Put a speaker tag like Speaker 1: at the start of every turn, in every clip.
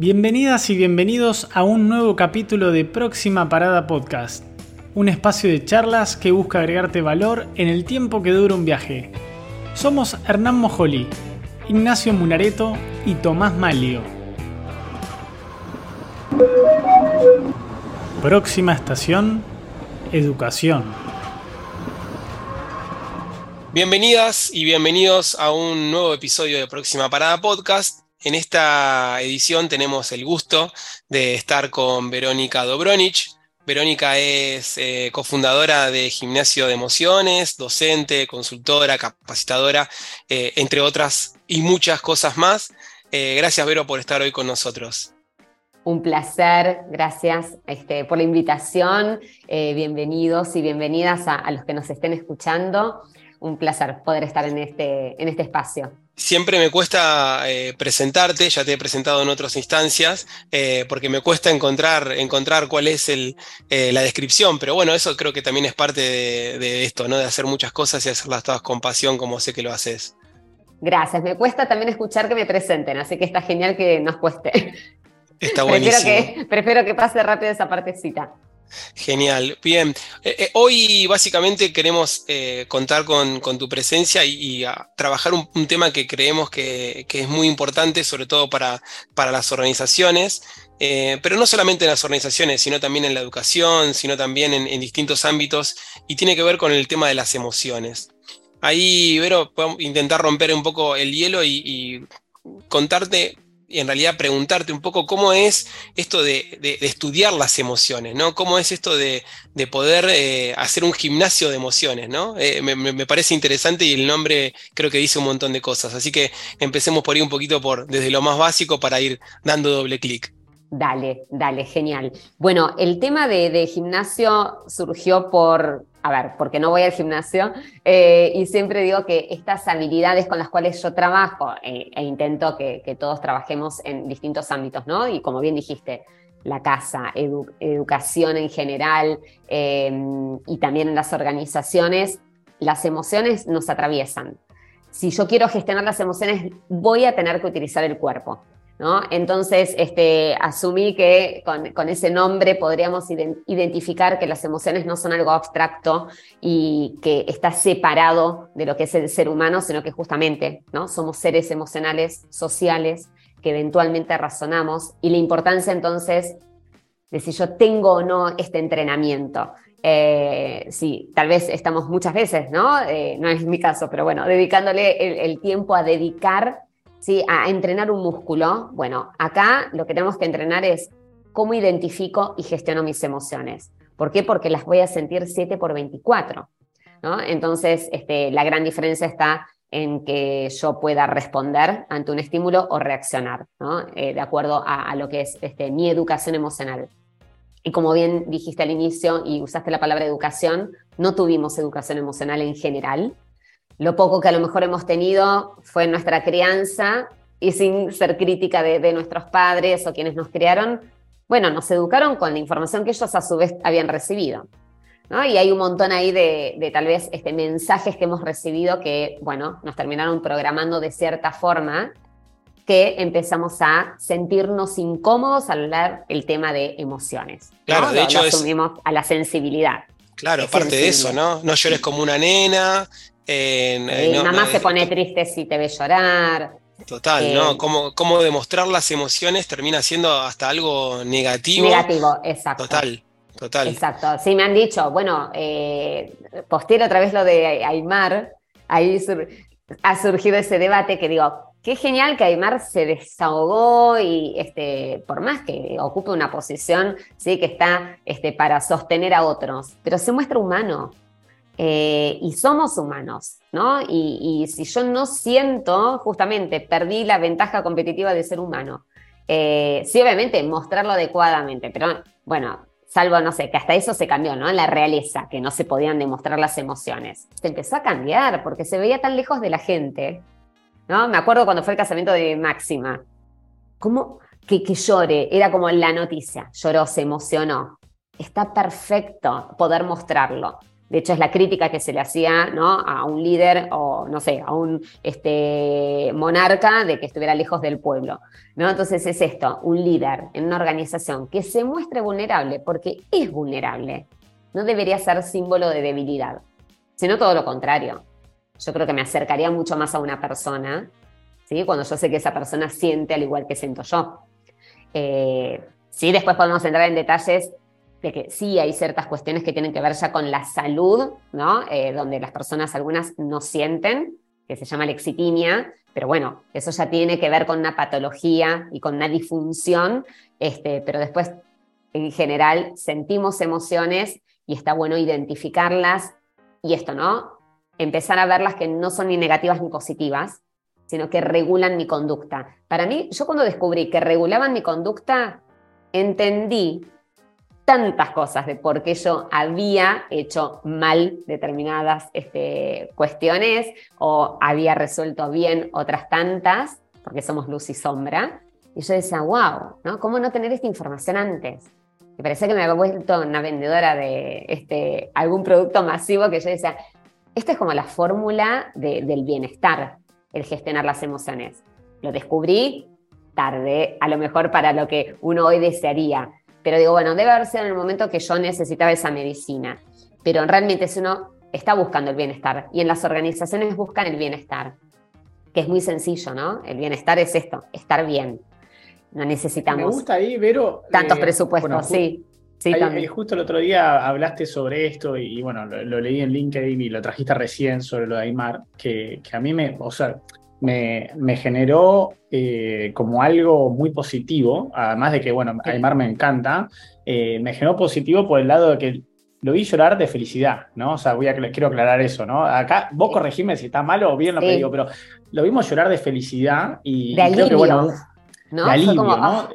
Speaker 1: Bienvenidas y bienvenidos a un nuevo capítulo de Próxima Parada Podcast, un espacio de charlas que busca agregarte valor en el tiempo que dura un viaje. Somos Hernán Mojoli, Ignacio Munareto y Tomás Malio. Próxima estación, educación.
Speaker 2: Bienvenidas y bienvenidos a un nuevo episodio de Próxima Parada Podcast. En esta edición tenemos el gusto de estar con Verónica Dobronich. Verónica es eh, cofundadora de Gimnasio de Emociones, docente, consultora, capacitadora, eh, entre otras y muchas cosas más. Eh, gracias, Vero, por estar hoy con nosotros.
Speaker 3: Un placer, gracias este, por la invitación. bienvenidos y bienvenidas a, los que nos estén escuchando un placer poder estar en este, en este espacio.
Speaker 2: Siempre me cuesta eh, presentarte, ya te he presentado en otras instancias, eh, porque me cuesta encontrar, encontrar cuál es el, eh, la descripción, pero bueno, eso creo que también es parte de, esto, ¿no? de hacer muchas cosas y hacerlas todas con pasión, como sé que lo haces.
Speaker 3: Gracias, me cuesta también escuchar que me presenten, así que está genial que nos cueste.
Speaker 2: Está buenísimo.
Speaker 3: prefiero, que, prefiero que pase rápido esa partecita.
Speaker 2: Genial, bien. Eh, eh, hoy básicamente queremos eh, contar con, tu presencia y, trabajar un, tema que creemos que, es muy importante, sobre todo para, para las organizaciones, pero no solamente en las organizaciones, sino también en la educación, sino también en, distintos ámbitos, y tiene que ver con el tema de las emociones. Ahí, Vero, intentar romper un poco el hielo y, contarte en realidad preguntarte un poco cómo es esto de, estudiar las emociones, ¿no? Cómo es esto de, poder eh, hacer un gimnasio de emociones, ¿no? Eh, me, parece interesante y el nombre creo que dice un montón de cosas. Así que empecemos por ahí un poquito por desde lo más básico para ir dando doble clic.
Speaker 3: Dale, dale, genial. Bueno, el tema de gimnasio surgió por a ver, porque no voy al gimnasio, eh, y siempre digo que estas habilidades con las cuales yo trabajo, eh, e intento que, todos trabajemos en distintos ámbitos, ¿no? Y como bien dijiste, la casa, educación en general, em, y también en las organizaciones, las emociones nos atraviesan. Si yo quiero gestionar las emociones, voy a tener que utilizar el cuerpo. Entonces, este, asumí que con, ese nombre podríamos identificar que las emociones no son algo abstracto y que está separado de lo que es el ser humano, sino que justamente somos seres emocionales, sociales, que eventualmente razonamos y la importancia entonces de si yo tengo o no este entrenamiento. Eh, sí, tal vez estamos muchas veces, ¿no? Eh, no es mi caso, pero bueno, dedicándole el tiempo a dedicar ¿sí? a entrenar un músculo, bueno, acá lo que tenemos que entrenar es cómo identifico y gestiono mis emociones. ¿Por qué? Porque las voy a sentir 7 por 24. ¿no? Entonces, este, la gran diferencia está en que yo pueda responder ante un estímulo o reaccionar, ¿no? Eh, de acuerdo a, lo que es este, mi educación emocional. Y como bien dijiste al inicio y usaste la palabra educación, no tuvimos educación emocional en general, lo poco que a lo mejor hemos tenido fue nuestra crianza y sin ser crítica de, nuestros padres o quienes nos criaron, bueno, nos educaron con la información que ellos a su vez habían recibido. ¿no? Y hay un montón ahí de, tal vez este, mensajes que hemos recibido que, bueno, nos terminaron programando de cierta forma que empezamos a sentirnos incómodos al hablar el tema de emociones.
Speaker 2: Claro, de hecho
Speaker 3: asumimos a la sensibilidad.
Speaker 2: Claro, aparte de eso, ¿no? No llores como una nena,
Speaker 3: mi mamá se pone triste si te ve llorar.
Speaker 2: Total, ¿no? Cómo, cómo, demostrar las emociones termina siendo hasta algo negativo.
Speaker 3: Negativo, exacto.
Speaker 2: Total, total.
Speaker 3: Exacto. Sí, me han dicho, bueno, eh, otra vez lo de Aymar, ahí ha surgido ese debate que digo, qué genial que Aymar se desahogó y este, por más que ocupe una posición ¿sí? que está este, para sostener a otros, pero se muestra humano. Eh, y somos humanos, ¿no? Y, si yo no siento, justamente, perdí la ventaja competitiva de ser humano. Eh, sí, obviamente, mostrarlo adecuadamente, pero bueno, salvo, no sé, que hasta eso se cambió, ¿no? La realeza, que no se podían demostrar las emociones. Se empezó a cambiar porque se veía tan lejos de la gente, ¿no? Me acuerdo cuando fue el casamiento de Máxima. ¿Cómo? Que, que llore, era como la noticia, lloró, se emocionó. Está perfecto poder mostrarlo De hecho, es la crítica que se le hacía ¿no? a un líder o, no sé, a un este, monarca de que estuviera lejos del pueblo. ¿no? Entonces es esto, un líder en una organización que se muestre vulnerable, porque es vulnerable, no debería ser símbolo de debilidad, sino todo lo contrario. Yo creo que me acercaría mucho más a una persona, ¿sí? cuando yo sé que esa persona siente al igual que siento yo. Eh, sí, después podemos entrar en detalles de que sí hay ciertas cuestiones que tienen que ver ya con la salud, ¿no? Eh, donde las personas algunas no sienten, que se llama lexitimia, pero bueno, eso ya tiene que ver con una patología y con una disfunción, este, pero después en general sentimos emociones y está bueno identificarlas y esto, ¿no? Empezar a verlas que no son ni negativas ni positivas, sino que regulan mi conducta. Para mí, yo cuando descubrí que regulaban mi conducta, entendí tantas cosas de por qué yo había hecho mal determinadas este, cuestiones o había resuelto bien otras tantas, porque somos luz y sombra. Y yo decía, wow, ¿no? ¿Cómo no tener esta información antes? Me parecía que me había vuelto una vendedora de este, algún producto masivo que yo decía, esta es como la fórmula del bienestar, el gestionar las emociones. Lo descubrí tarde, a lo mejor para lo que uno hoy desearía, pero digo, bueno, debe haber sido en el momento que yo necesitaba esa medicina. Pero realmente si uno está buscando el bienestar y en las organizaciones buscan el bienestar, que es muy sencillo, ¿no? El bienestar es esto, estar bien. No necesitamos.
Speaker 1: Me gusta ahí, Vero.
Speaker 3: Tantos eh, presupuestos, sí. Sí,
Speaker 1: ahí, justo el otro día hablaste sobre esto y, bueno, lo, leí en LinkedIn y lo trajiste recién sobre lo de Aymar, que, que a mí me, o sea, me, generó eh, como algo muy positivo, además de que, bueno, Aymar me encanta, eh, me generó positivo por el lado de que lo vi llorar de felicidad, ¿no? O sea, voy a, quiero aclarar eso, ¿no? Acá vos corregime si está malo o bien lo que digo, pero lo vimos llorar de felicidad y, creo que, bueno, de alivio, ¿no?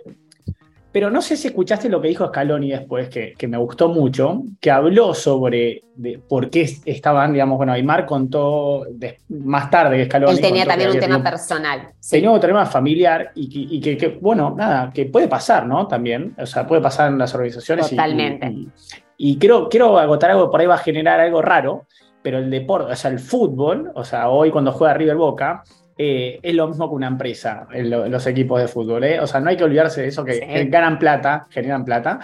Speaker 1: Pero no sé si escuchaste lo que dijo Scaloni después, que, que me gustó mucho, que habló sobre por qué estaban, digamos, bueno, Aymar contó más tarde que Scaloni.
Speaker 3: Él tenía también un tema personal.
Speaker 1: Tenía un tema familiar y, que, bueno, nada, que puede pasar, ¿no? También, o sea, puede pasar en las organizaciones.
Speaker 3: Totalmente.
Speaker 1: Y, creo, quiero agotar algo, por ahí va a generar algo raro, pero el deporte, o sea, el fútbol, o sea, hoy cuando juega River Boca, eh, es lo mismo que una empresa, los equipos de fútbol. ¿eh? O sea, no hay que olvidarse de eso, que ganan plata, generan plata.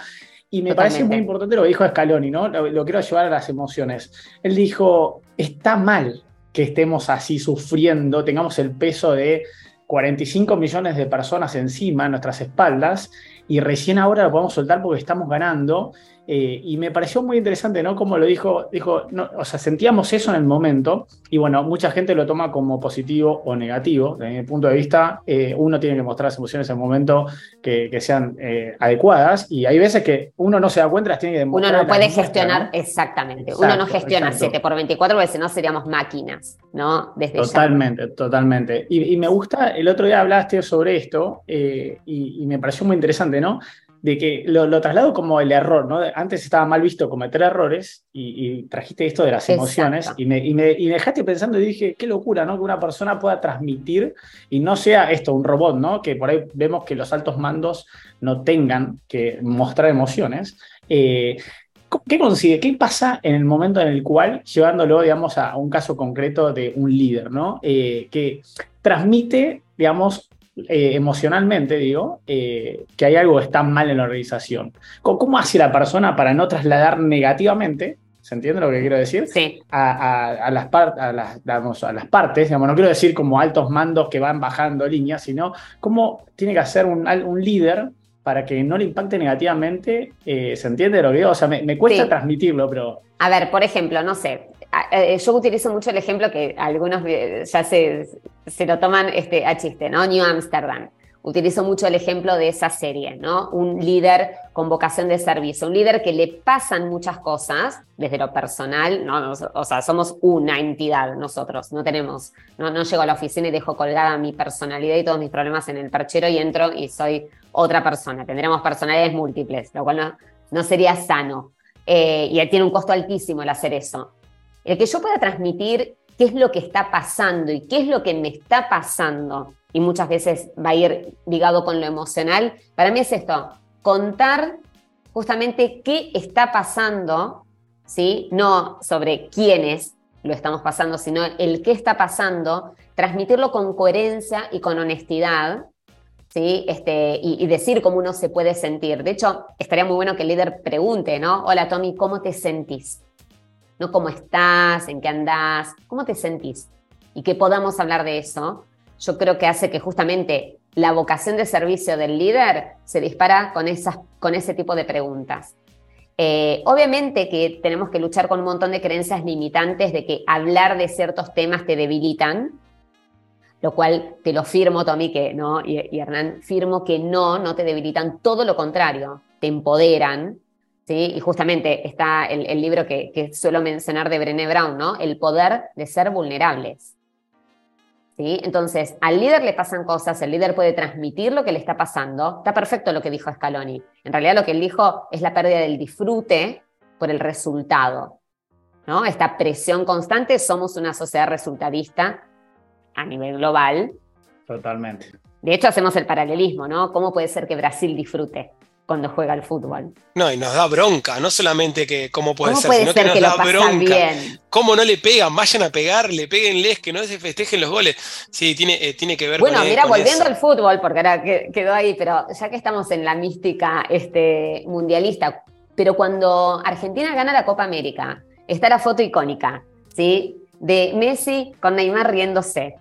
Speaker 1: Y me parece muy importante lo que dijo Scaloni, ¿no? Lo, quiero llevar a las emociones. Él dijo, está mal que estemos así sufriendo, tengamos el peso de 45 millones de personas encima, en nuestras espaldas, y recién ahora lo podemos soltar porque estamos ganando. Eh, y me pareció muy interesante, ¿no? Como lo dijo, dijo, no, o sea, sentíamos eso en el momento y bueno, mucha gente lo toma como positivo o negativo. Desde mi punto de vista, eh, uno tiene que mostrar las emociones en el momento que, sean eh, adecuadas y hay veces que uno no se da cuenta, las tiene que demostrar.
Speaker 3: Uno no puede gestionar, exactamente. uno no gestiona 7 por 24 porque si no seríamos máquinas, ¿no?
Speaker 1: Desde totalmente, totalmente. Y, me gusta, el otro día hablaste sobre esto y, y me pareció muy interesante, ¿no? De que lo, traslado como el error, ¿no? Antes estaba mal visto cometer errores y, trajiste esto de las emociones y me, y me, dejaste pensando y dije, qué locura, ¿no? Que una persona pueda transmitir y no sea esto, un robot, ¿no? Que por ahí vemos que los altos mandos no tengan que mostrar emociones. Eh, ¿Qué consigue? ¿Qué pasa en el momento en el cual, llevándolo, digamos, a un caso concreto de un líder, ¿no? Eh, que transmite, digamos, eh, emocionalmente, digo, eh, que hay algo que está mal en la organización. ¿Cómo, hace la persona para no trasladar negativamente, ¿se entiende lo que quiero decir?
Speaker 3: Sí.
Speaker 1: A, las, a, las, a las partes, digamos, no quiero decir como altos mandos que van bajando líneas, sino cómo tiene que hacer un, líder para que no le impacte negativamente, eh, ¿se entiende lo que digo? O sea, me, cuesta transmitirlo, pero...
Speaker 3: A ver, por ejemplo, no sé, yo utilizo mucho el ejemplo que algunos ya se, se lo toman este, a chiste, ¿no? New Amsterdam. Utilizo mucho el ejemplo de esa serie, ¿no? Un líder con vocación de servicio, un líder que le pasan muchas cosas desde lo personal, ¿no? O sea, somos una entidad nosotros, no tenemos, no, no llego a la oficina y dejo colgada mi personalidad y todos mis problemas en el perchero y entro y soy otra persona. Tendremos personalidades múltiples, lo cual no, no sería sano. Eh, y tiene un costo altísimo el hacer eso. El que yo pueda transmitir qué es lo que está pasando y qué es lo que me está pasando, y muchas veces va a ir ligado con lo emocional, para mí es esto, contar justamente qué está pasando ¿sí? No sobre quiénes lo estamos pasando, sino el qué está pasando, transmitirlo con coherencia y con honestidad, ¿sí? Este, y, decir cómo uno se puede sentir. De hecho, estaría muy bueno que el líder pregunte, ¿no? Hola Tommy, ¿cómo te sentís? No cómo estás, en qué andás, cómo te sentís. Y que podamos hablar de eso, yo creo que hace que justamente la vocación de servicio del líder se dispara con, esas, con ese tipo de preguntas. Eh, obviamente que tenemos que luchar con un montón de creencias limitantes de que hablar de ciertos temas te debilitan, lo cual te lo firmo, Tommy, que no, y, Hernán, firmo que no, no te debilitan, todo lo contrario, te empoderan, ¿sí? Y justamente está el, libro que, que, suelo mencionar de Brené Brown, ¿no? El poder de ser vulnerables. ¿Sí? Entonces, al líder le pasan cosas, el líder puede transmitir lo que le está pasando. Está perfecto lo que dijo Scaloni. En realidad lo que él dijo es la pérdida del disfrute por el resultado. ¿no? Esta presión constante, somos una sociedad resultadista a nivel global.
Speaker 1: Totalmente.
Speaker 3: De hecho, hacemos el paralelismo, ¿no? ¿Cómo puede ser que Brasil disfrute? Cuando juega al fútbol.
Speaker 2: No, y nos da bronca, no solamente que cómo puede ser, sino que nos da bronca. ¿Cómo no le pegan? Vayan a pegarle, péguenles, que no se festejen los goles. Sí, tiene, eh, tiene que ver
Speaker 3: bueno, con Bueno, mira, volviendo al fútbol, porque ahora quedó ahí, pero ya que estamos en la mística este, mundialista, pero cuando Argentina gana la Copa América, está la foto icónica, ¿sí? De Messi con Neymar riéndose.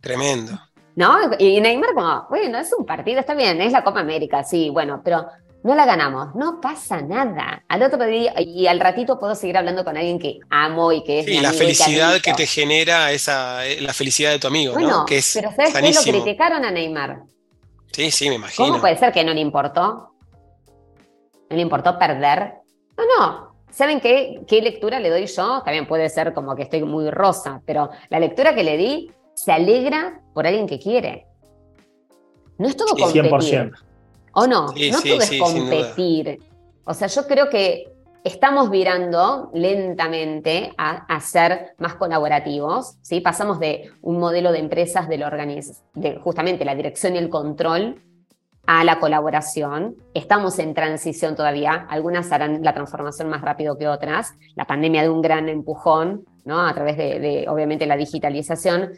Speaker 2: Tremendo.
Speaker 3: ¿No? Y Neymar como, bueno, es un partido, está bien, es la Copa América, sí, bueno, pero no la ganamos, no pasa nada. Al otro día, y al ratito puedo seguir hablando con alguien que amo y que es...
Speaker 2: Sí, la felicidad que, te genera esa, eh, la felicidad de tu amigo, ¿no?
Speaker 3: Que es pero ¿sabes qué lo criticaron a Neymar?
Speaker 2: Sí, sí, me imagino.
Speaker 3: ¿Cómo puede ser que no le importó? ¿No le importó perder? No, no. ¿Saben qué, qué lectura le doy yo? También puede ser como que estoy muy rosa, pero la lectura que le di se alegra por alguien que quiere. No es todo competir. 100%. ¿O no? no todo es competir. O sea, yo creo que estamos virando lentamente a, ser más colaborativos, ¿sí? Pasamos de un modelo de empresas del de justamente la dirección y el control a la colaboración. Estamos en transición todavía, algunas harán la transformación más rápido que otras. La pandemia de un gran empujón, ¿no? A través de obviamente, la digitalización,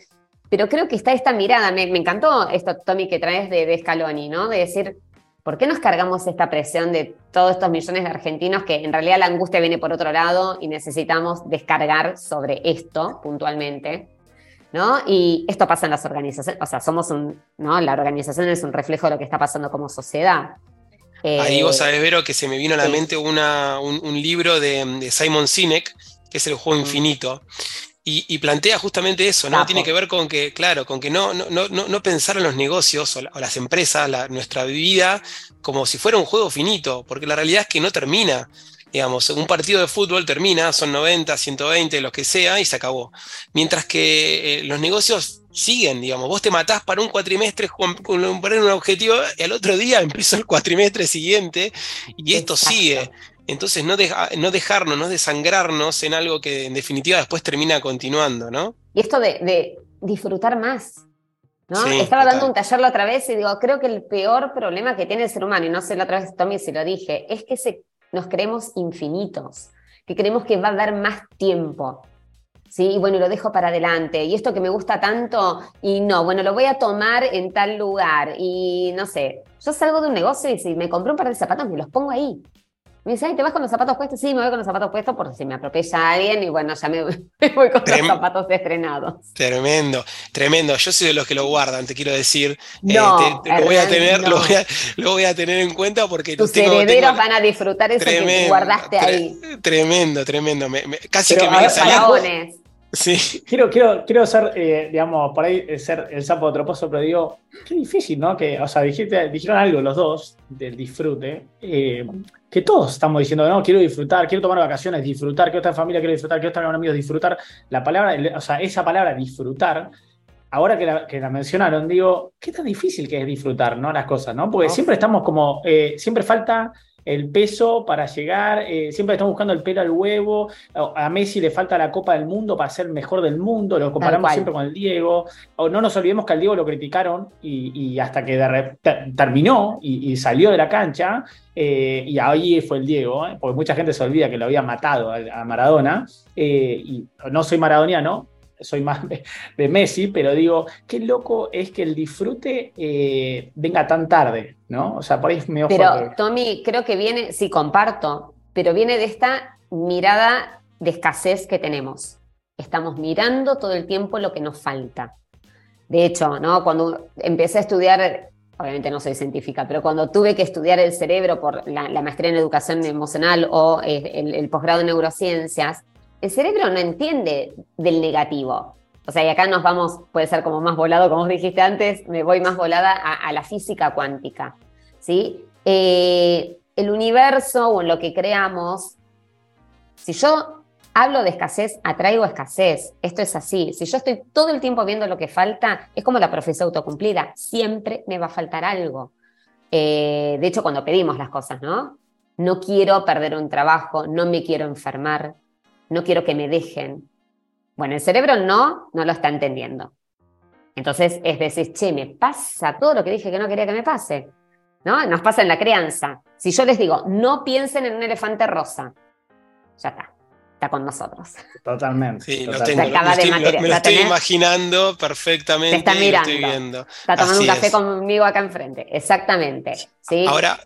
Speaker 3: pero creo que está esta mirada, me, encantó esto, Tommy, que traes de, de, Scaloni, ¿no? De decir, ¿por qué nos cargamos esta presión de todos estos millones de argentinos que en realidad la angustia viene por otro lado y necesitamos descargar sobre esto puntualmente? ¿No? Y esto pasa en las organizaciones, o sea, somos un, ¿no? La organización es un reflejo de lo que está pasando como sociedad.
Speaker 2: Ahí vos eh, sabés, Vero, que se me vino a la mente una, un, libro de, de Simon Sinek, que es el juego mm. infinito. Y, plantea justamente eso, ¿no? Tiene que ver con que, claro, con que no, no, no, pensar en los negocios o, las empresas, nuestra vida, como si fuera un juego finito, porque la realidad es que no termina. Digamos, un partido de fútbol termina, son 90, 120, lo que sea, y se acabó. Mientras que eh, los negocios siguen, digamos, vos te matás para un cuatrimestre con, un objetivo y al otro día empieza el cuatrimestre siguiente y esto sigue. Entonces no, no dejarnos, no desangrarnos en algo que en definitiva después termina continuando, ¿no?
Speaker 3: Y esto de, disfrutar más. ¿no? Estaba dando un taller la otra vez y digo, creo que el peor problema que tiene el ser humano, y no sé la otra vez Tommy si lo dije, es que se, nos creemos infinitos, que creemos que va a dar más tiempo. Sí, y bueno, lo dejo para adelante. Y esto que me gusta tanto, y no, bueno, lo voy a tomar en tal lugar. Y no sé, yo salgo de un negocio y si me compré un par de zapatos, me los pongo ahí. Me dice, ¿te vas con los zapatos puestos? Sí, me voy con los zapatos puestos por si me atropella alguien y bueno, ya me, voy con los zapatos estrenados.
Speaker 2: Tremendo, tremendo. Yo soy de los que lo guardan, te quiero decir. Eh, lo, voy a tener, lo, voy a, tener en cuenta porque
Speaker 3: tus herederos van a disfrutar eso que guardaste ahí.
Speaker 2: Tremendo, tremendo. casi que me faraones.
Speaker 1: Sí. Quiero, quiero, quiero ser, eh, digamos, por ahí eh, ser el sapo troposo, pero digo, qué difícil, ¿no? Que, o sea, dijeron algo los dos del disfrute, eh, que todos estamos diciendo, no, quiero disfrutar, quiero tomar vacaciones, disfrutar, quiero estar en familia, quiero disfrutar, quiero estar con amigos, disfrutar. La palabra, o sea, esa palabra disfrutar ahora que la, que la, mencionaron, digo, qué tan difícil que es disfrutar, ¿no? Las cosas, ¿no? Porque siempre estamos como, eh, siempre falta el peso para llegar, eh, siempre estamos buscando el pelo al huevo, a Messi le falta la Copa del Mundo para ser mejor del mundo, lo comparamos siempre con el Diego, o no nos olvidemos que al Diego lo criticaron y, hasta que terminó y, salió de la cancha, eh, y ahí fue el Diego, porque mucha gente se olvida que lo había matado a, Maradona, y no soy maradoniano, soy más de, Messi, pero digo, qué loco es que el disfrute eh, venga tan tarde, ¿no? O sea, por ahí es medio
Speaker 3: Pero, Tommy, creo que viene, sí, comparto, pero viene de esta mirada de escasez que tenemos. Estamos mirando todo el tiempo lo que nos falta. De hecho, ¿no? Cuando empecé a estudiar, obviamente no soy científica, pero cuando tuve que estudiar el cerebro por la, maestría en educación emocional o eh, el posgrado en neurociencias, el cerebro no entiende del negativo. O sea, y acá nos vamos, puede ser como más volado, como dijiste antes, me voy más volada a, la física cuántica. ¿sí? Eh, el universo o en lo que creamos, si yo hablo de escasez, atraigo escasez. Esto es así. Si yo estoy todo el tiempo viendo lo que falta, es como la profecía autocumplida. Siempre me va a faltar algo. Eh, de hecho, cuando pedimos las cosas, ¿no? No quiero perder un trabajo, no me quiero enfermar, no quiero que me dejen. Bueno, el cerebro no, no lo está entendiendo. Entonces es decir, che, me pasa todo lo que dije que no quería que me pase. ¿No? Nos pasa en la crianza. Si yo les digo, no piensen en un elefante rosa, ya está, está con nosotros.
Speaker 1: Totalmente.
Speaker 2: Sí, Lo, tengo, me lo estoy imaginando perfectamente.
Speaker 3: está mirando. Está tomando un café conmigo acá enfrente. Exactamente. ¿sí?
Speaker 2: Ahora,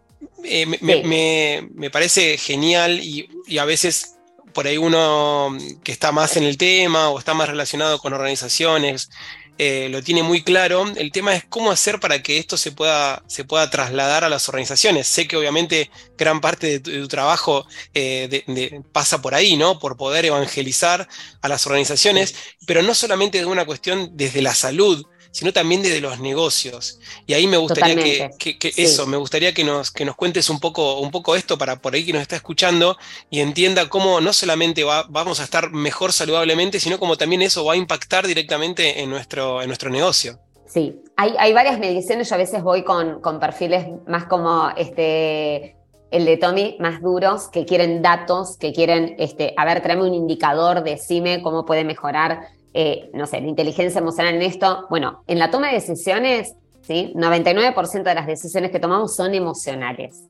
Speaker 2: eh, me, me, parece genial y, y a veces por ahí uno que está más en el tema o está más relacionado con organizaciones, eh, lo tiene muy claro. El tema es cómo hacer para que esto se pueda, se pueda trasladar a las organizaciones. Sé que obviamente gran parte de tu, trabajo eh, pasa por ahí, ¿no? Por poder evangelizar a las organizaciones, pero no solamente de una cuestión desde la salud, sino también desde los negocios. Y ahí me gustaría que, eso, me gustaría que nos, que nos cuentes un poco, un poco esto para por ahí que nos está escuchando y entienda cómo no solamente vamos a estar mejor saludablemente, sino como también eso va a impactar directamente en nuestro, en nuestro negocio.
Speaker 3: Sí, hay, hay varias mediciones, yo a veces voy con, con perfiles más como este, el de Tommy, más duros, que quieren datos, que quieren, este, a ver, tráeme un indicador, decime cómo puede mejorar eh, no sé, la inteligencia emocional en esto. Bueno, en la toma de decisiones, ¿sí? 99% de las decisiones que tomamos son emocionales.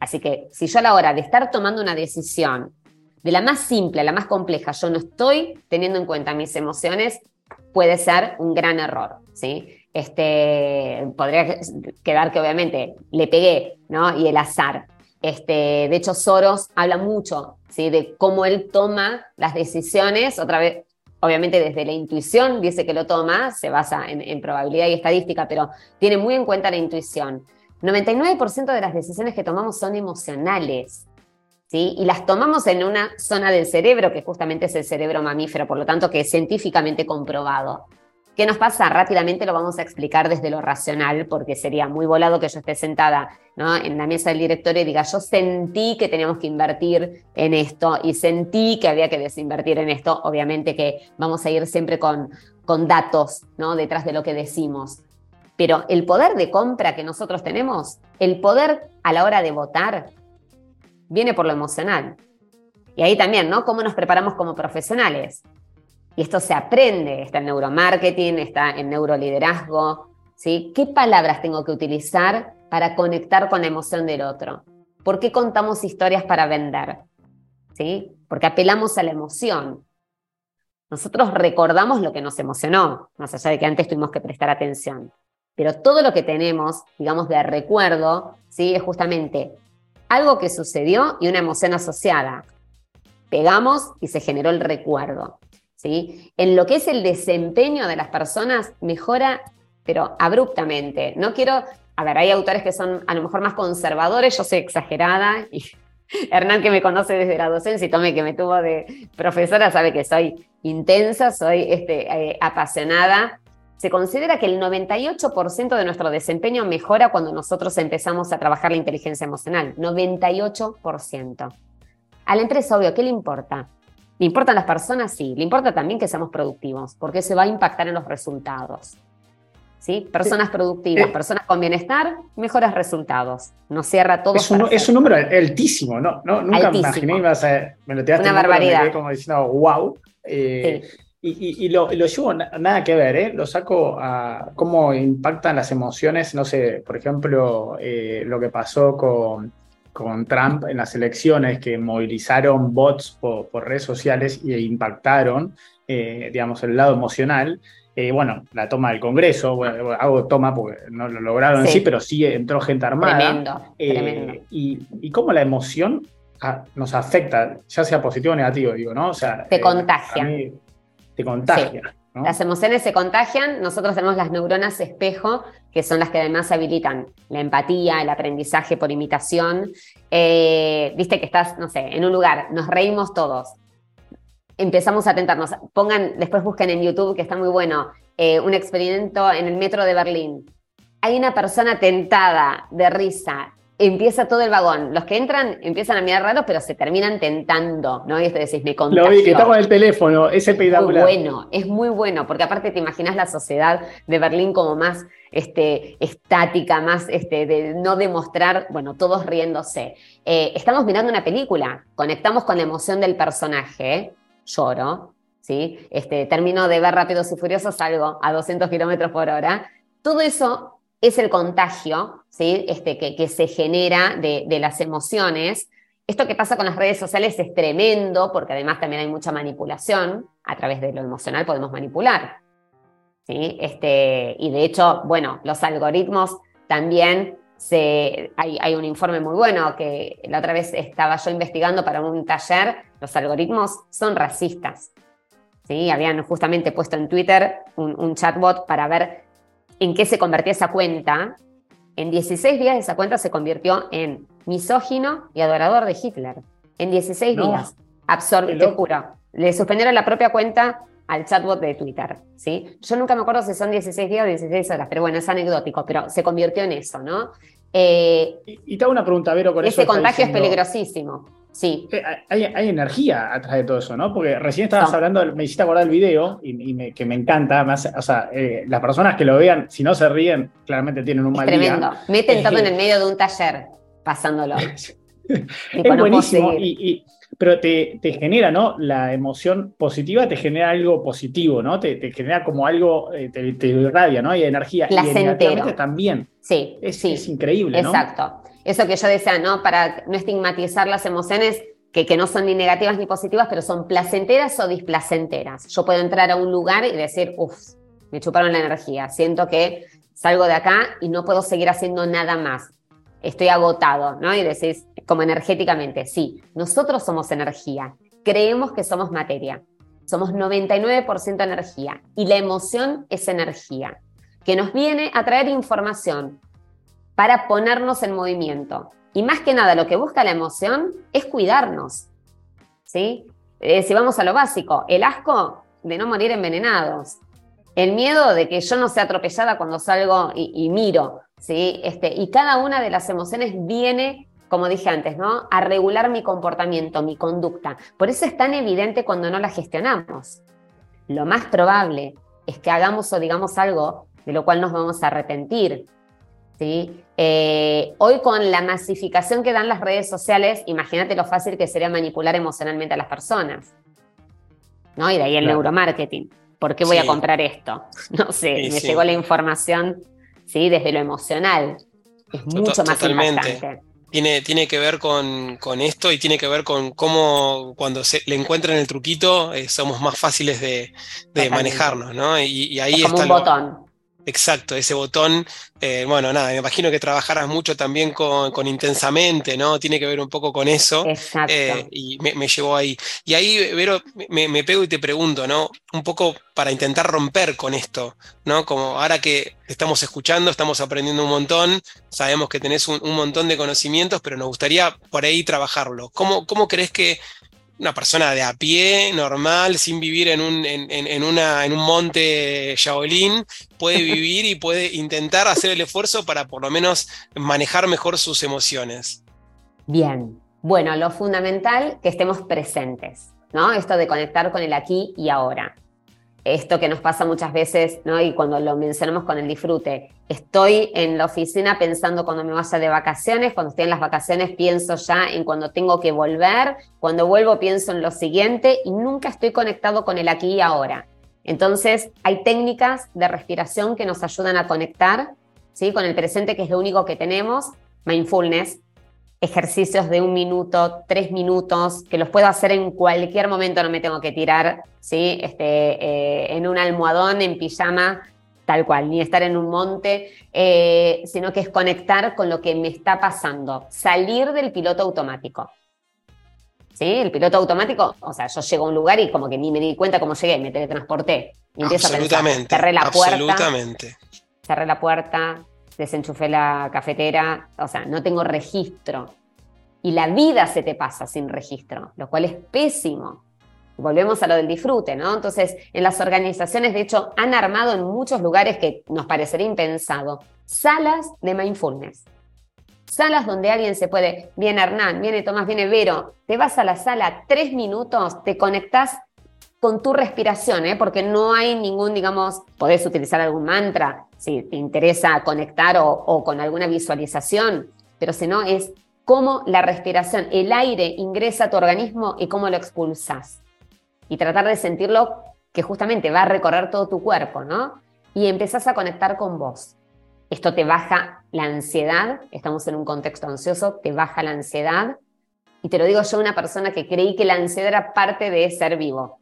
Speaker 3: Así que si yo a la hora de estar tomando una decisión, de la más simple a la más compleja, yo no estoy teniendo en cuenta mis emociones, puede ser un gran error, ¿sí? Este, podría quedar que obviamente le pegué, ¿no? Y el azar. Este, de hecho, Soros habla mucho ¿sí? de cómo él toma las decisiones, otra vez, obviamente desde la intuición dice que lo toma, se basa en, probabilidad y estadística, pero tiene muy en cuenta la intuición. 99% de las decisiones que tomamos son emocionales. ¿Sí? Y las tomamos en una zona del cerebro, que justamente es el cerebro mamífero, por lo tanto que es científicamente comprobado. ¿Qué nos pasa? Rápidamente lo vamos a explicar desde lo racional, porque sería muy volado que yo esté sentada en la mesa del directorio y diga, yo sentí que teníamos que invertir en esto y sentí que había que desinvertir en esto. Obviamente que vamos a ir siempre con, con datos ¿no? detrás de lo que decimos. Pero el poder de compra que nosotros tenemos, el poder a la hora de votar, viene por lo emocional. Y ahí también, ¿no? ¿Cómo nos preparamos como profesionales? Y esto se aprende, está en neuromarketing, está en neuroliderazgo, ¿sí? ¿Qué palabras tengo que utilizar para conectar con la emoción del otro? ¿Por qué contamos historias para vender? ¿Sí? Porque apelamos a la emoción. Nosotros recordamos lo que nos emocionó, más allá de que antes tuvimos que prestar atención. Pero todo lo que tenemos, digamos, de recuerdo, ¿sí? es justamente algo que sucedió y una emoción asociada. Pegamos y se generó el recuerdo. ¿Sí? En lo que es el desempeño de las personas, mejora, pero abruptamente. No quiero, a ver, hay autores que son a lo mejor más conservadores, yo soy exagerada, Hernán que me conoce desde la docencia y Tome que me tuvo de profesora sabe que soy intensa, soy este, eh, apasionada. Se considera que el 98% de nuestro desempeño mejora cuando nosotros empezamos a trabajar la inteligencia emocional. 98%. A la empresa, obvio, ¿qué le importa? ¿Le importan las personas? Sí. Le importa también que seamos productivos, porque eso va a impactar en los resultados. ¿Sí? Personas productivas, eh. personas con bienestar, mejores resultados. Nos cierra todo.
Speaker 1: Es un, es un número altísimo, ¿no? no nunca me imaginé, ibas a, me lo
Speaker 3: Una barbaridad.
Speaker 1: como diciendo, wow. Eh, y, lo, lo, llevo nada que ver, ¿eh? lo saco a cómo impactan las emociones, no sé, por ejemplo, eh, lo que pasó con, con, Trump en las elecciones, que movilizaron bots por, redes sociales e impactaron, eh, digamos, el lado emocional. Eh, bueno, la toma del Congreso, hago toma porque no lo lograron sí. en sí, pero sí entró gente armada.
Speaker 3: Tremendo, tremendo.
Speaker 1: Y, y cómo la emoción nos afecta, ya sea positivo o negativo, digo, ¿no? O sea,
Speaker 3: te contagia
Speaker 1: te contagia.
Speaker 3: Las emociones se contagian, nosotros tenemos las neuronas espejo, que son las que además habilitan la empatía, el aprendizaje por imitación. Eh, viste que estás, no sé, en un lugar, nos reímos todos, empezamos a tentarnos. Pongan, después busquen en YouTube, que está muy bueno, eh, un experimento en el metro de Berlín. Hay una persona tentada de risa empieza todo el vagón. Los que entran empiezan a mirar raros, pero se terminan tentando, ¿no? Y esto decís, me contagio.
Speaker 1: Lo vi, que está con el teléfono, ese
Speaker 3: espectacular. Muy bueno, es muy bueno, porque aparte te imaginas la sociedad de Berlín como más este, estática, más este, de no demostrar, bueno, todos riéndose. Eh, estamos mirando una película, conectamos con la emoción del personaje, lloro, ¿sí? Este, termino de ver Rápidos y Furiosos, salgo a 200 kilómetros por hora. Todo eso es el contagio ¿sí? este, que, se genera de, las emociones. Esto que pasa con las redes sociales es tremendo porque además también hay mucha manipulación. A través de lo emocional podemos manipular. ¿sí? Este, y de hecho, bueno, los algoritmos también se, hay, hay, un informe muy bueno que la otra vez estaba yo investigando para un taller, los algoritmos son racistas. ¿sí? Habían justamente puesto en Twitter un, un chatbot para ver en qué se convertía esa cuenta, en 16 días esa cuenta se convirtió en misógino y adorador de Hitler. En 16 días. Absorbe, te juro. Le suspendieron la propia cuenta al chatbot de Twitter, ¿sí? Yo nunca me acuerdo si son 16 días o 16 horas, pero bueno, es anecdótico, pero se convirtió en eso, ¿no?
Speaker 1: Eh, y, te hago una pregunta, Vero, con
Speaker 3: ese contagio es peligrosísimo. Sí.
Speaker 1: Eh, hay, energía atrás de todo eso, ¿no? Porque recién estabas hablando, me hiciste acordar el video y, que me encanta. o sea, eh, las personas que lo vean, si no se ríen, claramente tienen un mal
Speaker 3: tremendo. Meten todo en el medio de un taller pasándolo.
Speaker 1: es buenísimo. Y, pero te, genera, ¿no? La emoción positiva te genera algo positivo, ¿no? Te, genera como algo, eh, te, te, irradia, ¿no? Hay energía.
Speaker 3: Placentero.
Speaker 1: Y también.
Speaker 3: Sí.
Speaker 1: Es,
Speaker 3: sí.
Speaker 1: es increíble,
Speaker 3: ¿no? Exacto. Eso que yo decía, ¿no? Para no estigmatizar las emociones que, que no son ni negativas ni positivas, pero son placenteras o displacenteras. Yo puedo entrar a un lugar y decir, uff, me chuparon la energía. Siento que salgo de acá y no puedo seguir haciendo nada más estoy agotado, ¿no? Y decís, como energéticamente, sí, nosotros somos energía, creemos que somos materia, somos 99% energía y la emoción es energía, que nos viene a traer información para ponernos en movimiento. Y más que nada, lo que busca la emoción es cuidarnos, ¿sí? Eh, si vamos a lo básico, el asco de no morir envenenados, el miedo de que yo no sea atropellada cuando salgo y miro, ¿sí? Este, y cada una de las emociones viene, como dije antes, ¿no? A regular mi comportamiento, mi conducta. Por eso es tan evidente cuando no la gestionamos. Lo más probable es que hagamos o digamos algo de lo cual nos vamos a arrepentir. ¿Sí? Eh, hoy con la masificación que dan las redes sociales, imagínate lo fácil que sería manipular emocionalmente a las personas. ¿no? Y de ahí el neuromarketing. ¿Por qué voy a comprar esto? No sé, me llegó la información ¿sí? Desde lo emocional. Es mucho más Totalmente.
Speaker 2: Tiene, tiene, que ver con, esto y tiene que ver con cómo cuando se le encuentran el truquito eh, somos más fáciles de, manejarnos, ¿no? Y, ahí
Speaker 3: es como un botón.
Speaker 2: Exacto, ese botón. Eh, bueno, nada, me imagino que trabajarás mucho también con, intensamente, ¿no? Tiene que ver un poco con eso.
Speaker 3: Exacto.
Speaker 2: Eh, y me, llevó ahí. Y ahí, Vero, me, pego y te pregunto, ¿no? Un poco para intentar romper con esto, ¿no? Como ahora que estamos escuchando, estamos aprendiendo un montón, sabemos que tenés un, montón de conocimientos, pero nos gustaría por ahí trabajarlo. ¿Cómo, cómo crees que una persona de a pie, normal, sin vivir en un, en, una, en un monte Shaolin, puede vivir y puede intentar hacer el esfuerzo para por lo menos manejar mejor sus emociones.
Speaker 3: Bien, bueno, lo fundamental que estemos presentes. ¿no? Esto de conectar con el aquí y ahora. Esto que nos pasa muchas veces, ¿no? Y cuando lo mencionamos con el disfrute, estoy en la oficina pensando cuando me vaya de vacaciones, cuando estoy en las vacaciones pienso ya en cuando tengo que volver, cuando vuelvo pienso en lo siguiente y nunca estoy conectado con el aquí y ahora. Entonces, hay técnicas de respiración que nos ayudan a conectar ¿sí? con el presente, que es lo único que tenemos, mindfulness, ejercicios de un minuto, tres minutos, que los puedo hacer en cualquier momento, no me tengo que tirar ¿sí? este, eh, en un almohadón, en pijama, tal cual, ni estar en un monte, eh, sino que es conectar con lo que me está pasando, salir del piloto automático. ¿Sí? El piloto automático, o sea, yo llego a un lugar y como que ni me di cuenta cómo llegué, me teletransporté. Y empiezo
Speaker 2: absolutamente, a cerré la puerta.
Speaker 3: Cerré la puerta, desenchufé la cafetera, o sea, no tengo registro. Y la vida se te pasa sin registro, lo cual es pésimo. Volvemos a lo del disfrute, ¿no? Entonces, en las organizaciones, de hecho, han armado en muchos lugares que nos parecería impensado, salas de mindfulness. Salas donde alguien se puede, viene Hernán, viene Tomás, viene Vero, te vas a la sala tres minutos, te conectas con tu respiración, ¿eh? porque no hay ningún, digamos, podés utilizar algún mantra si te interesa conectar o, con alguna visualización, pero si no es cómo la respiración, el aire ingresa a tu organismo y cómo lo expulsas. Y tratar de sentirlo que justamente va a recorrer todo tu cuerpo, ¿no? Y empezás a conectar con vos. Esto te baja la ansiedad, estamos en un contexto ansioso, te baja la ansiedad. Y te lo digo yo, una persona que creí que la ansiedad era parte de ser vivo.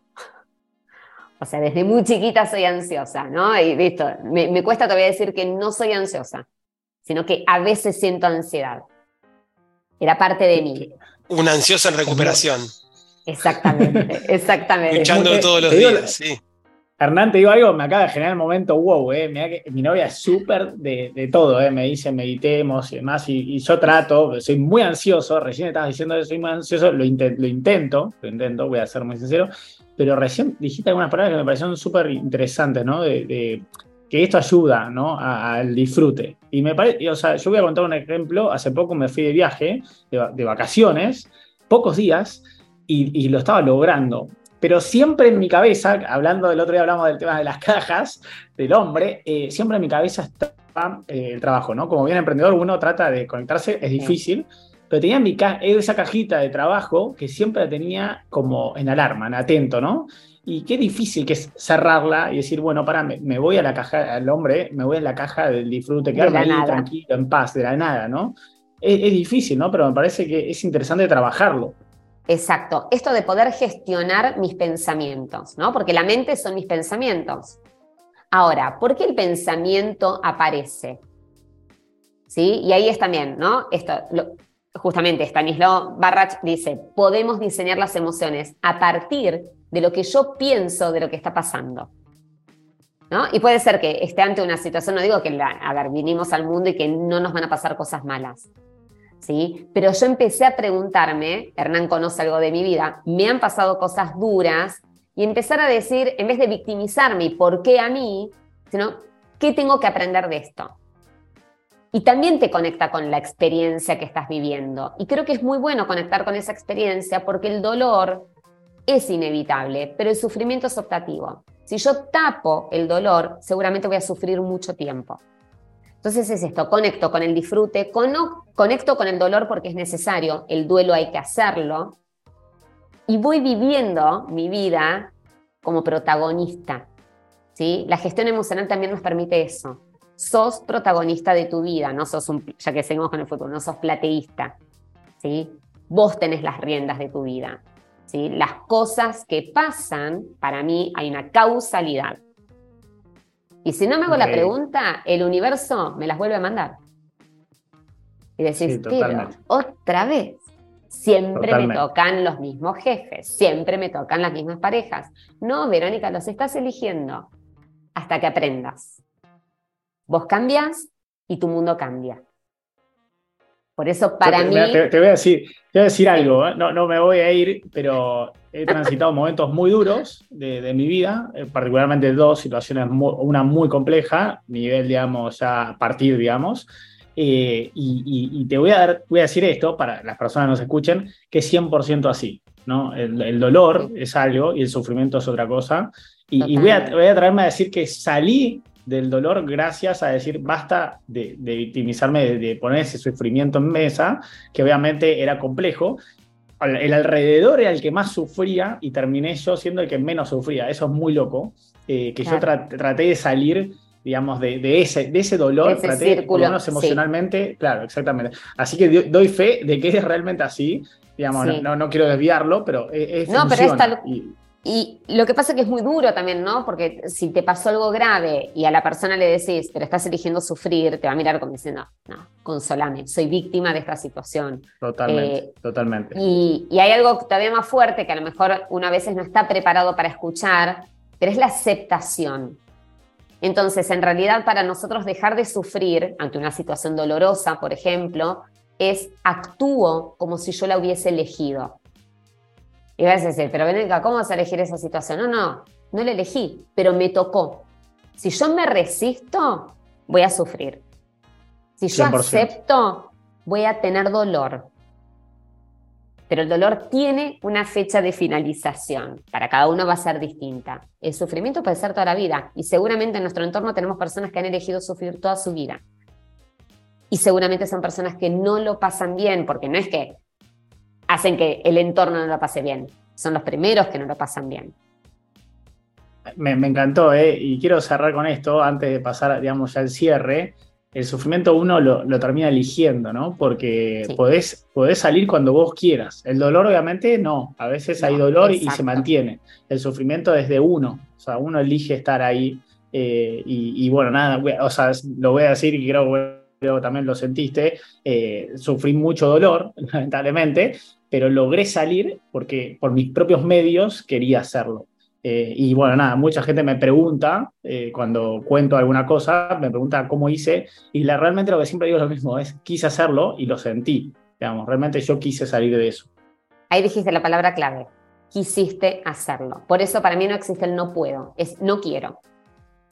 Speaker 3: O sea, desde muy chiquita soy ansiosa, ¿no? Y visto, me, cuesta todavía decir que no soy ansiosa, sino que a veces siento ansiedad. Era parte de mí.
Speaker 2: Una ansiosa en recuperación.
Speaker 3: Exactamente, exactamente.
Speaker 2: Luchando todos los días, sí.
Speaker 1: Hernán, te digo algo, me acaba de generar el momento wow, eh. que mi novia es súper de, todo, eh. me dice meditemos y demás, y, yo trato, soy muy ansioso, recién estabas diciendo que soy muy ansioso, lo, lo intento, lo intento, voy a ser muy sincero, pero recién dijiste algunas palabras que me parecieron súper interesantes, ¿no? De, que esto ayuda, ¿no? al disfrute. Y me parece, o sea, yo voy a contar un ejemplo. Hace poco me fui de viaje, de, vacaciones, pocos días, y, lo estaba logrando. Pero siempre en mi cabeza, hablando del otro día hablamos del tema de las cajas del hombre, eh, siempre en mi cabeza estaba eh, el trabajo, ¿no? Como bien emprendedor, uno trata de conectarse, es difícil, pero tenía mi esa cajita de trabajo que siempre la tenía como en alarma, en atento, ¿no? Y qué difícil que es cerrarla y decir, bueno, para, me, voy a la caja, al hombre, me voy a la caja del disfrute, quedarme ahí tranquilo, en paz, de la nada, ¿no? Es, es, difícil, ¿no? Pero me parece que es interesante trabajarlo.
Speaker 3: Exacto, esto de poder gestionar mis pensamientos, ¿no? Porque la mente son mis pensamientos. Ahora, ¿por qué el pensamiento aparece? ¿Sí? Y ahí es también, ¿no? Esto, justamente Stanislaw Barrach dice, podemos diseñar las emociones a partir de lo que yo pienso de lo que está pasando. ¿No? Y puede ser que esté ante una situación, no digo que, a ver, vinimos al mundo y que no nos van a pasar cosas malas, ¿sí? Pero yo empecé a preguntarme, Hernán conoce algo de mi vida, me han pasado cosas duras y empezar a decir, en vez de victimizarme y por qué a mí, sino, ¿qué tengo que aprender de esto? Y también te conecta con la experiencia que estás viviendo. Y creo que es muy bueno conectar con esa experiencia porque el dolor es inevitable, pero el sufrimiento es optativo. Si yo tapo el dolor, seguramente voy a sufrir mucho tiempo. Entonces es esto, conecto con el disfrute, conecto con el dolor porque es necesario, el duelo hay que hacerlo, y voy viviendo mi vida como protagonista. ¿sí? La gestión emocional también nos permite eso, sos protagonista de tu vida, no sos un, ya que seguimos con el fútbol, no sos plateísta, ¿sí? Vos tenés las riendas de tu vida, ¿sí? Las cosas que pasan, para mí hay una causalidad. Y si no me hago la pregunta, el universo me las vuelve a mandar. Y decís, pero otra vez, siempre me tocan los mismos jefes, siempre me tocan las mismas parejas. No, Verónica, los estás eligiendo hasta que aprendas. Vos cambias y tu mundo cambia. Por eso para mí...
Speaker 1: Te, voy a decir, te voy a decir algo, ¿eh? no, no me voy a ir, pero he transitado momentos muy duros de, mi vida, eh, particularmente dos situaciones, una muy compleja, nivel, digamos, a partir, digamos, eh, y, te voy a, dar, voy a decir esto, para las personas que nos escuchen, que es 100% así. ¿no? El, dolor es algo y el sufrimiento es otra cosa. Y, voy, a, voy a traerme a decir que salí del dolor gracias a decir basta de, victimizarme, de, poner ese sufrimiento en mesa, que obviamente era complejo. El alrededor era el que más sufría y terminé yo siendo el que menos sufría. Eso es muy loco. Eh, que yo traté de salir digamos, de, ese, de ese dolor, ese traté, círculo, emocionalmente, claro, exactamente. Así que doy fe de que es realmente así, digamos, no, no, quiero desviarlo, pero es, no, pero
Speaker 3: y lo que pasa es que es muy duro también, ¿no? Porque si te pasó algo grave y a la persona le decís, pero estás eligiendo sufrir, te va a mirar como diciendo, no, consolame, soy víctima de esta situación.
Speaker 1: Totalmente, eh, totalmente.
Speaker 3: Y, y, hay algo todavía más fuerte que a lo mejor uno a veces no está preparado para escuchar, pero es la aceptación. Entonces, en realidad, para nosotros dejar de sufrir ante una situación dolorosa, por ejemplo, es actúo como si yo la hubiese elegido. Y vas a decir, pero Veneca, ¿cómo vas a elegir esa situación? No, no, no la elegí, pero me tocó. Si yo me resisto, voy a sufrir. Si yo acepto, voy a tener dolor. Pero el dolor tiene una fecha de finalización. Para cada uno va a ser distinta. El sufrimiento puede ser toda la vida. Y seguramente en nuestro entorno tenemos personas que han elegido sufrir toda su vida. Y seguramente son personas que no lo pasan bien, porque no es que hacen que el entorno no lo pase bien. Son los primeros que no lo pasan bien.
Speaker 1: Me, encantó, ¿eh? y quiero cerrar con esto antes de pasar, digamos, ya al cierre. El sufrimiento uno lo, termina eligiendo, ¿no? Porque podés, salir cuando vos quieras. El dolor, obviamente, no. A veces hay dolor y se mantiene. El sufrimiento es de uno. O sea, uno elige estar ahí. Eh, y, bueno, nada, o sea, lo voy a decir y creo que también lo sentiste. Eh, sufrí mucho dolor, lamentablemente, pero logré salir porque por mis propios medios quería hacerlo. Eh, y bueno, nada, mucha gente me pregunta eh, cuando cuento alguna cosa, me pregunta cómo hice, y la, realmente lo que siempre digo es lo mismo, es quise hacerlo y lo sentí, digamos, realmente yo quise salir de eso.
Speaker 3: Ahí dijiste la palabra clave, quisiste hacerlo. Por eso para mí no existe el no puedo, es no quiero.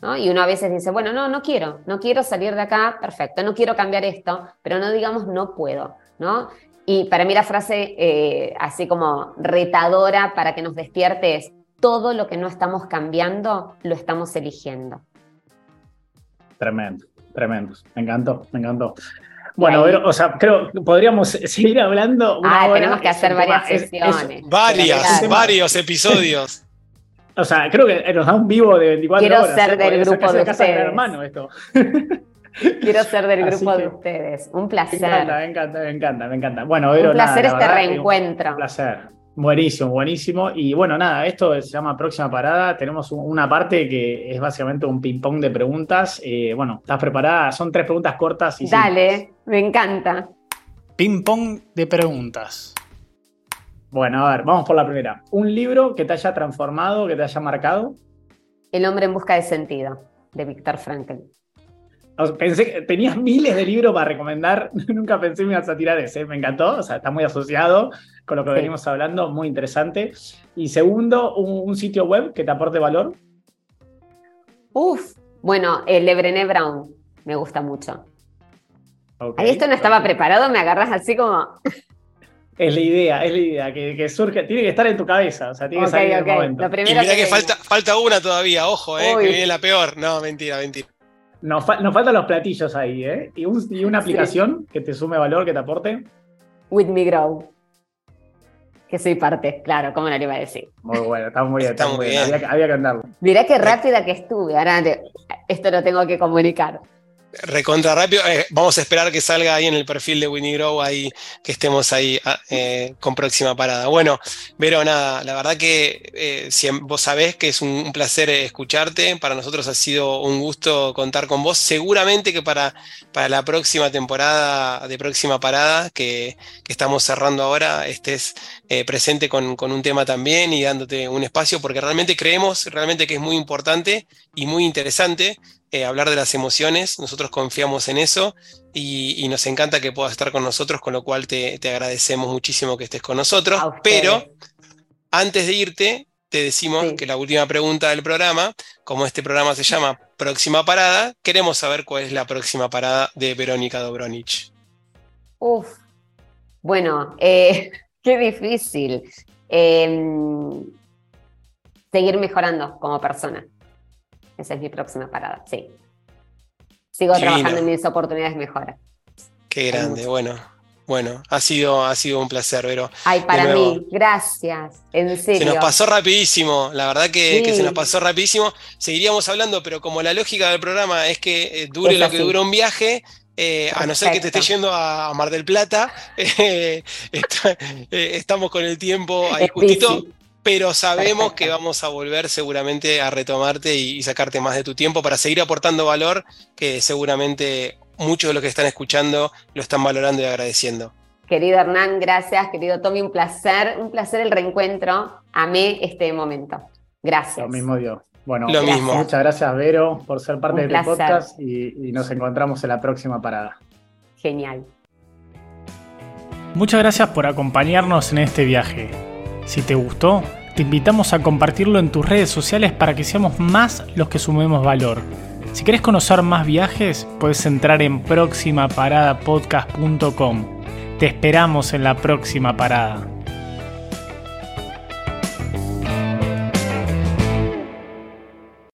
Speaker 3: ¿No? Y uno a veces dice, bueno, no, no quiero, no quiero salir de acá, perfecto, no quiero cambiar esto, pero no digamos no puedo, ¿no? Y para mí la frase eh, así como retadora para que nos despierte es, todo lo que no estamos cambiando, lo estamos eligiendo.
Speaker 1: Tremendo, tremendo. Me encantó, me encantó. Bueno, o sea, creo que podríamos seguir hablando.
Speaker 3: ah, tenemos que hacer varias sesiones.
Speaker 2: varias, varios episodios.
Speaker 1: O sea, creo que nos da un vivo de 24
Speaker 3: Quiero
Speaker 1: horas.
Speaker 3: Ser ¿eh? del grupo de ustedes.
Speaker 1: esto.
Speaker 3: Quiero ser del grupo de ustedes. Un placer. Me
Speaker 1: encanta, me encanta, me encanta, me encanta. Bueno, un
Speaker 3: placer este reencuentro.
Speaker 1: Un placer. Buenísimo, buenísimo. Y bueno, nada, esto se llama Próxima Parada. Tenemos una parte que es básicamente un ping-pong de preguntas. Eh, bueno, ¿estás preparada? Son tres preguntas cortas y
Speaker 3: Dale, me encanta.
Speaker 1: Ping-pong de preguntas. Bueno, a ver, vamos por la primera. ¿Un libro que te haya transformado, que te haya marcado?
Speaker 3: El hombre en busca de sentido, de Víctor Frankl.
Speaker 1: Pensé que tenías miles de libros para recomendar, nunca pensé que me ibas a tirar ese, me encantó, o sea, está muy asociado con lo que venimos hablando, muy interesante. Y segundo, un, sitio web que te aporte valor.
Speaker 3: Uf, bueno, el de Brené Brown, me gusta mucho. Ahí esto no estaba preparado, me agarras así como...
Speaker 1: Es la idea, es la idea, que, surge, tiene que estar en tu cabeza, o sea, tiene que salir en el momento.
Speaker 2: y mira que, falta, falta una todavía, ojo, eh, que viene la peor. No, mentira, mentira.
Speaker 1: Nos, faltan los platillos ahí, ¿eh? ¿Y, una aplicación que te sume valor, que te aporte?
Speaker 3: With Me Grow. Que soy parte, claro, ¿cómo no le iba a decir?
Speaker 1: Muy bueno, está muy bien, está, muy bien. Había, había, que andarlo.
Speaker 3: Mirá qué rápida que estuve, ahora esto lo tengo que comunicar
Speaker 2: recontra rápido. Eh, vamos a esperar que salga ahí en el perfil de Winnie Grow, ahí, que estemos ahí ah, eh, con próxima parada. Bueno, Vero, nada, la verdad que eh, si vos sabés que es un, placer escucharte, para nosotros ha sido un gusto contar con vos. Seguramente que para, para la próxima temporada de próxima parada, que, estamos cerrando ahora, estés presente con, con un tema también y dándote un espacio, porque realmente creemos realmente que es muy importante y muy interesante eh, hablar de las emociones, nosotros confiamos en eso y, nos encanta que puedas estar con nosotros, con lo cual te, agradecemos muchísimo que estés con nosotros. Pero antes de irte, te decimos que la última pregunta del programa, como este programa se llama Próxima Parada, queremos saber cuál es la próxima parada de Verónica Dobronich.
Speaker 3: Uf, bueno, eh, qué difícil. em, seguir mejorando como persona. Esa es mi próxima parada, sí. Sigo trabajando en mis oportunidades de mejora.
Speaker 2: Qué grande, bueno. Bueno, ha sido, ha sido un placer, Vero.
Speaker 3: Ay, para mí, gracias, en serio.
Speaker 2: Se nos pasó rapidísimo, la verdad que, se nos pasó rapidísimo. Seguiríamos hablando, pero como la lógica del programa es que eh, dure lo que dura un viaje, eh, a no ser que te esté yendo a, Mar del Plata, eh, estamos con el tiempo ahí justito, pero sabemos que vamos a volver seguramente a retomarte y, sacarte más de tu tiempo para seguir aportando valor que seguramente muchos de los que están escuchando lo están valorando y agradeciendo.
Speaker 3: Querido Hernán, gracias. Querido Tommy, un placer, un placer el reencuentro. Amé este momento. Gracias.
Speaker 1: Lo mismo Dios. Bueno, lo mismo. muchas gracias, Vero, por ser parte de este podcast y, y nos encontramos en la próxima parada.
Speaker 3: Genial.
Speaker 1: Muchas gracias por acompañarnos en este viaje. Si te gustó, te invitamos a compartirlo en tus redes sociales para que seamos más los que sumemos valor. Si quieres conocer más viajes, puedes entrar en próximaparadapodcast.com. Te esperamos en la próxima parada.